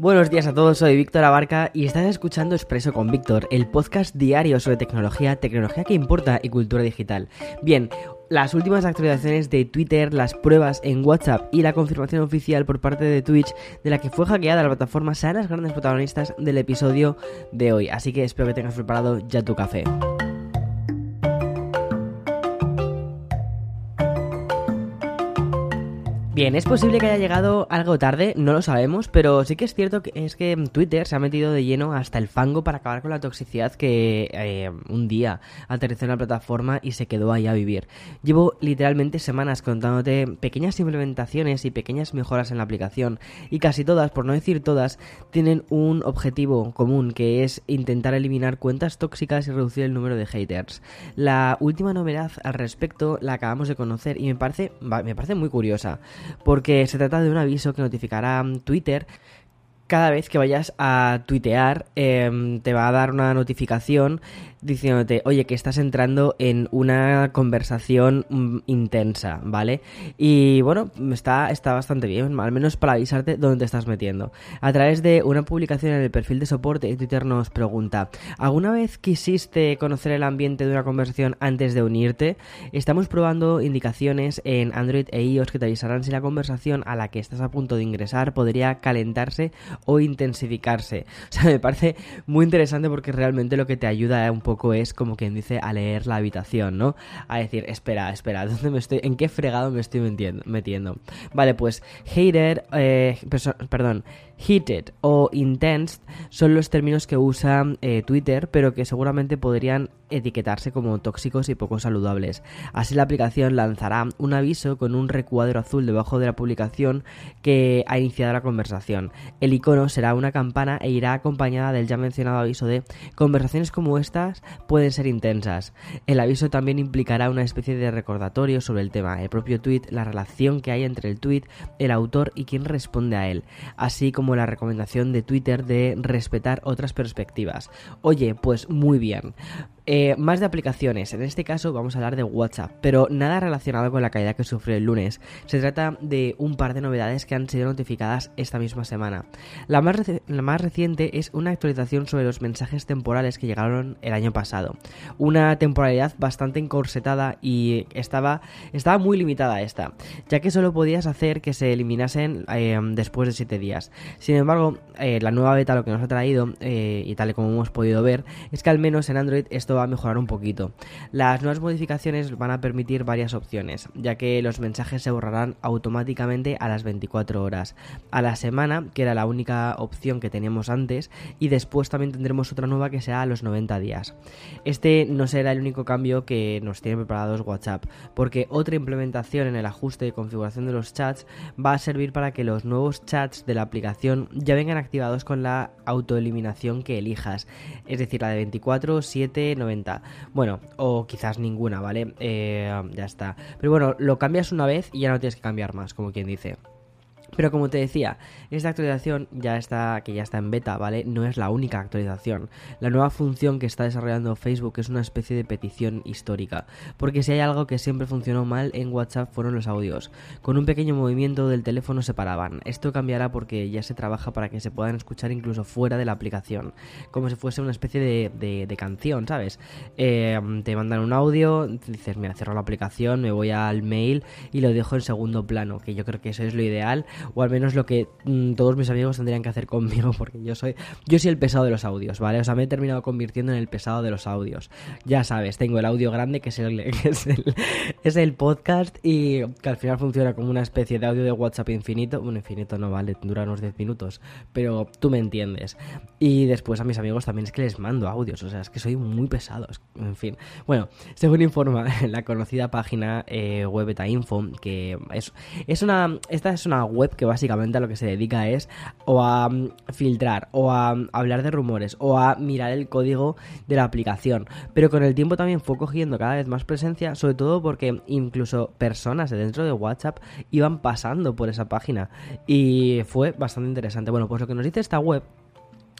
Buenos días a todos, soy Víctor Abarca y estás escuchando Expreso con Víctor, el podcast diario sobre tecnología, tecnología que importa y cultura digital. Bien, las últimas actualizaciones de Twitter, las pruebas en WhatsApp y la confirmación oficial por parte de Twitch de la que fue hackeada la plataforma serán las grandes protagonistas del episodio de hoy. Así que espero que tengas preparado ya tu café. Bien, es posible que haya llegado algo tarde, no lo sabemos, pero sí que es cierto que es que Twitter se ha metido de lleno hasta el fango para acabar con la toxicidad que eh, un día aterrizó en la plataforma y se quedó ahí a vivir. Llevo literalmente semanas contándote pequeñas implementaciones y pequeñas mejoras en la aplicación y casi todas, por no decir todas, tienen un objetivo común que es intentar eliminar cuentas tóxicas y reducir el número de haters. La última novedad al respecto la acabamos de conocer y me parece, me parece muy curiosa porque se trata de un aviso que notificará Twitter cada vez que vayas a tuitear em, te va a dar una notificación diciéndote, oye, que estás entrando en una conversación mm, intensa, ¿vale? Y bueno, está, está bastante bien, al menos para avisarte dónde te estás metiendo. A través de una publicación en el perfil de soporte, Twitter nos pregunta, ¿alguna vez quisiste conocer el ambiente de una conversación antes de unirte? Estamos probando indicaciones en Android e iOS que te avisarán si la conversación a la que estás a punto de ingresar podría calentarse o intensificarse. O sea, me parece muy interesante porque realmente lo que te ayuda un poco poco es como quien dice a leer la habitación, ¿no? A decir, espera, espera, ¿dónde me estoy, en qué fregado me estoy metiendo? Vale, pues hater, eh, perdón, heated o intense son los términos que usa eh, Twitter, pero que seguramente podrían etiquetarse como tóxicos y poco saludables. Así la aplicación lanzará un aviso con un recuadro azul debajo de la publicación que ha iniciado la conversación. El icono será una campana e irá acompañada del ya mencionado aviso de conversaciones como estas pueden ser intensas. El aviso también implicará una especie de recordatorio sobre el tema, el propio tweet, la relación que hay entre el tweet, el autor y quien responde a él, así como la recomendación de Twitter de respetar otras perspectivas. Oye, pues muy bien. Eh, más de aplicaciones, en este caso vamos a hablar de WhatsApp, pero nada relacionado con la caída que sufrió el lunes. Se trata de un par de novedades que han sido notificadas esta misma semana. La más, reciente es una actualización sobre los mensajes temporales que llegaron el año pasado. Una temporalidad bastante encorsetada y estaba, estaba muy limitada esta, ya que solo podías hacer que se eliminasen eh, después de 7 días. Sin embargo, eh, la nueva beta lo que nos ha traído, y tal y como hemos podido ver, es que al menos en Android esto a mejorar un poquito. Las nuevas modificaciones van a permitir varias opciones, ya que los mensajes se borrarán automáticamente a las 24 horas, a la semana, que era la única opción que teníamos antes, y después también tendremos otra nueva que sea a los 90 días. Este no será el único cambio que nos tiene preparados WhatsApp, porque otra implementación en el ajuste de configuración de los chats va a servir para que los nuevos chats de la aplicación ya vengan activados con la autoeliminación que elijas, es decir, la de 24, 7, 90 bueno, o quizás ninguna, ¿vale? Eh, ya está. Pero bueno, lo cambias una vez y ya no tienes que cambiar más, como quien dice. Pero como te decía, esta actualización ya está, que ya está en beta, ¿vale? No es la única actualización. La nueva función que está desarrollando Facebook es una especie de petición histórica. Porque si hay algo que siempre funcionó mal en WhatsApp fueron los audios. Con un pequeño movimiento del teléfono se paraban. Esto cambiará porque ya se trabaja para que se puedan escuchar incluso fuera de la aplicación. Como si fuese una especie de, canción, ¿sabes? Eh, te mandan un audio, dices, mira, cierro la aplicación, me voy al mail y lo dejo en segundo plano. Que yo creo que eso es lo ideal o al menos lo que mm, todos mis amigos tendrían que hacer conmigo, porque yo soy, yo soy el pesado de los audios, ¿vale? O sea, me he terminado convirtiendo en el pesado de los audios. Ya sabes, tengo el audio grande, que es el, es el, podcast, y que al final funciona como una especie de audio de WhatsApp infinito. Bueno, infinito no vale, dura unos 10 minutos, pero tú me entiendes. Y después a mis amigos también es que les mando audios, o sea, es que soy muy pesado, en fin. Bueno, según informa la conocida página eh, Info, que es, es una, esta es una web que básicamente a lo que se dedica es o a mm, filtrar o a mm, hablar de rumores o a mirar el código de la aplicación. Pero con el tiempo también fue cogiendo cada vez más presencia, sobre todo porque incluso personas de dentro de WhatsApp iban pasando por esa página y fue bastante interesante. Bueno, pues lo que nos dice esta web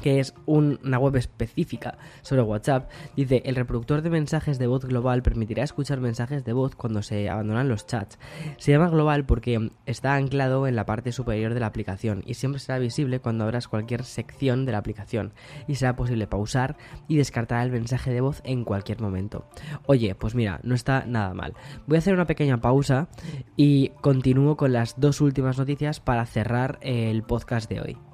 que es una web específica sobre WhatsApp, dice, el reproductor de mensajes de voz global permitirá escuchar mensajes de voz cuando se abandonan los chats. Se llama global porque está anclado en la parte superior de la aplicación y siempre será visible cuando abras cualquier sección de la aplicación y será posible pausar y descartar el mensaje de voz en cualquier momento. Oye, pues mira, no está nada mal. Voy a hacer una pequeña pausa y continúo con las dos últimas noticias para cerrar el podcast de hoy.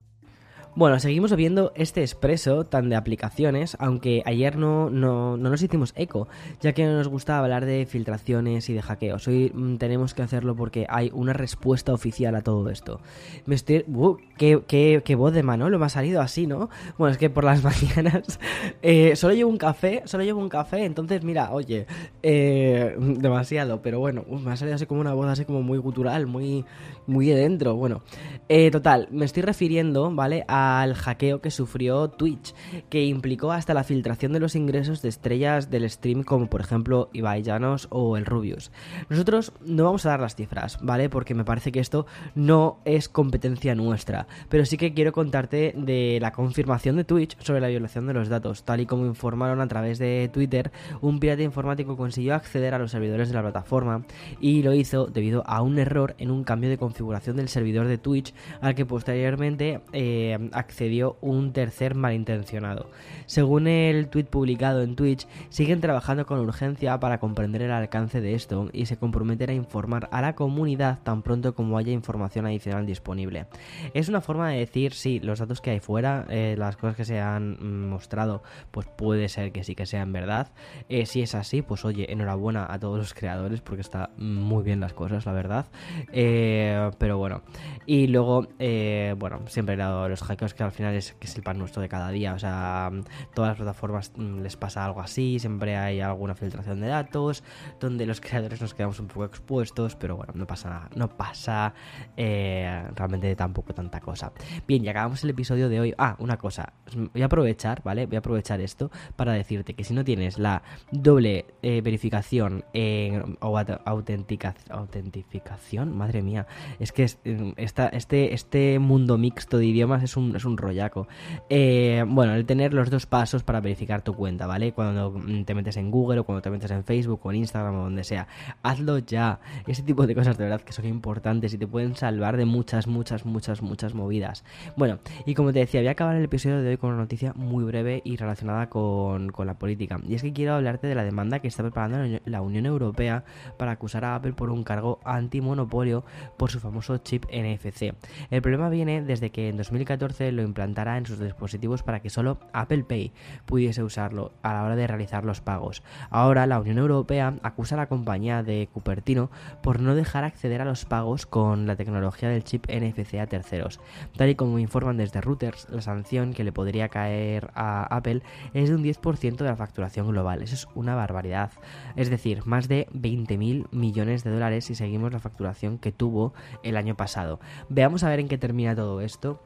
Bueno, seguimos viendo este expreso tan de aplicaciones, aunque ayer no, no, no, nos hicimos eco, ya que no nos gusta hablar de filtraciones y de hackeos. Hoy mm, tenemos que hacerlo porque hay una respuesta oficial a todo esto. Me estoy... Uh, qué, qué, qué, voz de Manolo me ha salido así, ¿no? Bueno, es que por las mañanas eh, solo llevo un café, solo llevo un café, entonces mira, oye, eh, demasiado, pero bueno, me ha salido así como una voz así como muy gutural, muy, muy de dentro. Bueno, eh, total, me estoy refiriendo, ¿vale? Al hackeo que sufrió Twitch, que implicó hasta la filtración de los ingresos de estrellas del stream como por ejemplo Ibai Llanos o el Rubius. Nosotros no vamos a dar las cifras, ¿vale? Porque me parece que esto no es competencia nuestra, pero sí que quiero contarte de la confirmación de Twitch sobre la violación de los datos, tal y como informaron a través de Twitter, un pirata informático consiguió acceder a los servidores de la plataforma y lo hizo debido a un error en un cambio de configuración del servidor de Twitch al que posteriormente eh, accedió un tercer malintencionado. Según el tweet publicado en Twitch, siguen trabajando con urgencia para comprender el alcance de esto y se comprometen a informar a la comunidad tan pronto como haya información adicional disponible. Es una forma de decir, sí, los datos que hay fuera, eh, las cosas que se han mostrado, pues puede ser que sí que sean verdad. Eh, si es así, pues oye, enhorabuena a todos los creadores porque está muy bien las cosas, la verdad. Eh, pero bueno, y luego, bueno, siempre he dado los hackers que al final es, que es el pan nuestro de cada día. O sea, todas las plataformas mm, les pasa algo así, siempre hay alguna filtración de datos, donde los creadores nos quedamos un poco expuestos, pero bueno, no pasa nada, no pasa eh, realmente tampoco tanta cosa. Bien, y acabamos el episodio de hoy. Ah, una cosa, voy a aprovechar, ¿vale? Voy a aprovechar esto para decirte que si no tienes la doble eh, verificación o autentificación, madre mía, es que esta, este, este mundo mixto de idiomas es un es un rollaco. Eh, bueno, el tener los dos pasos para verificar tu cuenta, ¿vale? Cuando te metes en Google o cuando te metes en Facebook o en Instagram o donde sea, hazlo ya. Ese tipo de cosas de verdad que son importantes y te pueden salvar de muchas, muchas, muchas, muchas movidas. Bueno, y como te decía, voy a acabar el episodio de hoy con una noticia muy breve y relacionada con, con la política. Y es que quiero hablarte de la demanda que está preparando la Unión Europea para acusar a Apple por un cargo antimonopolio por su famoso chip NFC. El problema viene desde que en 2014 lo implantará en sus dispositivos para que solo Apple Pay pudiese usarlo a la hora de realizar los pagos. Ahora la Unión Europea acusa a la compañía de Cupertino por no dejar acceder a los pagos con la tecnología del chip NFC a terceros. Tal y como informan desde Reuters, la sanción que le podría caer a Apple es de un 10% de la facturación global. Eso es una barbaridad. Es decir, más de 20.000 millones de dólares si seguimos la facturación que tuvo el año pasado. Veamos a ver en qué termina todo esto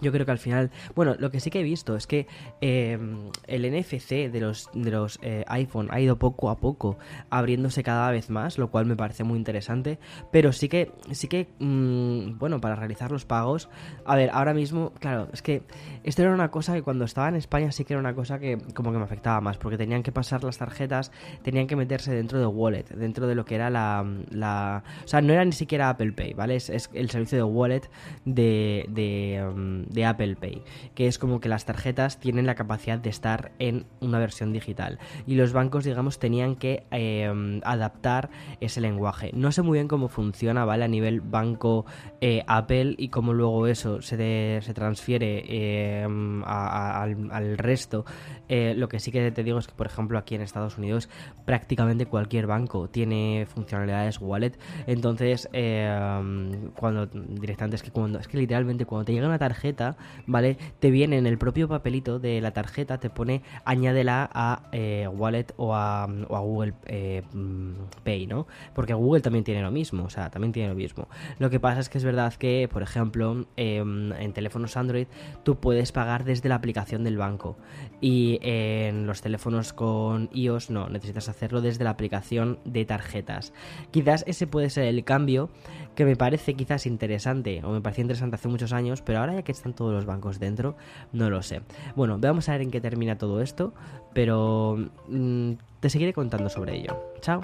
yo creo que al final, bueno, lo que sí que he visto es que em, el NFC de los, de los eh, iPhone ha ido poco a poco abriéndose cada vez más, lo cual me parece muy interesante. Pero sí que, sí que, mm, bueno, para realizar los pagos, a ver, ahora mismo, claro, es que esto era una cosa que cuando estaba en España sí que era una cosa que como que me afectaba más, porque tenían que pasar las tarjetas, tenían que meterse dentro de Wallet, dentro de lo que era la, la o sea, no era ni siquiera Apple Pay, ¿vale? Es, el servicio de Wallet de, de em, de Apple Pay, que es como que las tarjetas tienen la capacidad de estar en una versión digital y los bancos, digamos, tenían que em, adaptar ese lenguaje. No sé muy bien cómo funciona, ¿vale? A nivel banco eh, Apple y cómo luego eso se, se transfiere em, al, al, resto. Eh, lo que sí que te digo es que, por ejemplo, aquí en Estados Unidos prácticamente cualquier banco tiene funcionalidades wallet. Entonces, em, cuando directamente es que cuando es que literalmente cuando te llega una tarjeta, ¿vale? Te viene en el propio papelito de la tarjeta, te pone añádela a eh, wallet o a, Google eh, mm, Pay, ¿no? Porque Google también tiene lo mismo, o sea, también tiene lo mismo. Lo que pasa es que es verdad que, por ejemplo, em, en teléfonos Android tú puedes pagar desde la aplicación del banco y en los teléfonos con iOS no, necesitas hacerlo desde la aplicación de tarjetas. Quizás ese puede ser el cambio que me parece quizás interesante, o me parecía interesante hace muchos años, pero ahora ya que todos los bancos dentro, no lo sé. Bueno, vamos a ver en qué termina todo esto, pero mm, te seguiré contando sobre ello. Chao.